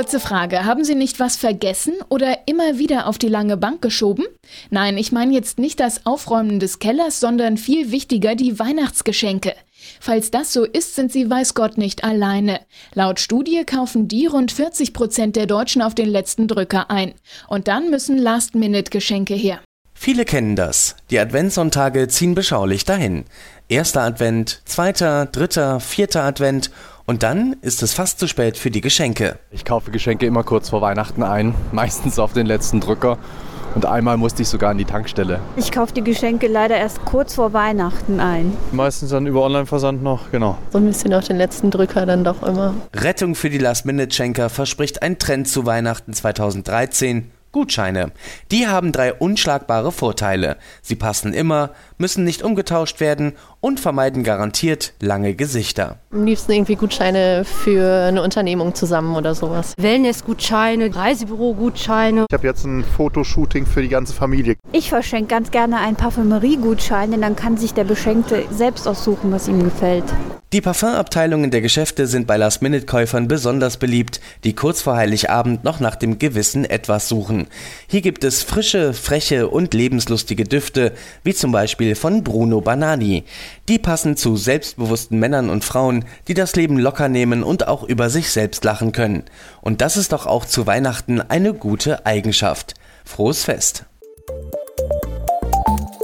Kurze Frage, haben Sie nicht was vergessen oder immer wieder auf die lange Bank geschoben? Nein, ich meine jetzt nicht das Aufräumen des Kellers, sondern viel wichtiger die Weihnachtsgeschenke. Falls das so ist, sind sie weiß Gott nicht alleine. Laut Studie kaufen die rund 40 Prozent der Deutschen auf den letzten Drücker ein. Und dann müssen Last-Minute-Geschenke her. Viele kennen das. Die Adventssonntage ziehen beschaulich dahin. Erster Advent, zweiter, dritter, vierter Advent und dann ist es fast zu spät für die Geschenke. Ich kaufe Geschenke immer kurz vor Weihnachten ein, meistens auf den letzten Drücker. Und einmal musste ich sogar an die Tankstelle. Ich kaufe die Geschenke leider erst kurz vor Weihnachten ein. Meistens dann über Online-Versand noch, genau. So ein bisschen auf den letzten Drücker dann doch immer. Rettung für die Last-Minute-Schenker verspricht ein Trend zu Weihnachten 2013 Gutscheine. Die haben drei unschlagbare Vorteile. Sie passen immer, müssen nicht umgetauscht werden und vermeiden garantiert lange Gesichter. Am liebsten irgendwie Gutscheine für eine Unternehmung zusammen oder sowas. Wellnessgutscheine, Reisebürogutscheine. Ich habe jetzt ein Fotoshooting für die ganze Familie. Ich verschenke ganz gerne einen Parfümeriegutschein, denn dann kann sich der Beschenkte selbst aussuchen, was ihm gefällt. Die Parfumabteilungen der Geschäfte sind bei Last-Minute-Käufern besonders beliebt, die kurz vor Heiligabend noch nach dem gewissen Etwas suchen. Hier gibt es frische, freche und lebenslustige Düfte, wie zum Beispiel von Bruno Banani. Die passen zu selbstbewussten Männern und Frauen, die das Leben locker nehmen und auch über sich selbst lachen können. Und das ist doch auch zu Weihnachten eine gute Eigenschaft. Frohes Fest!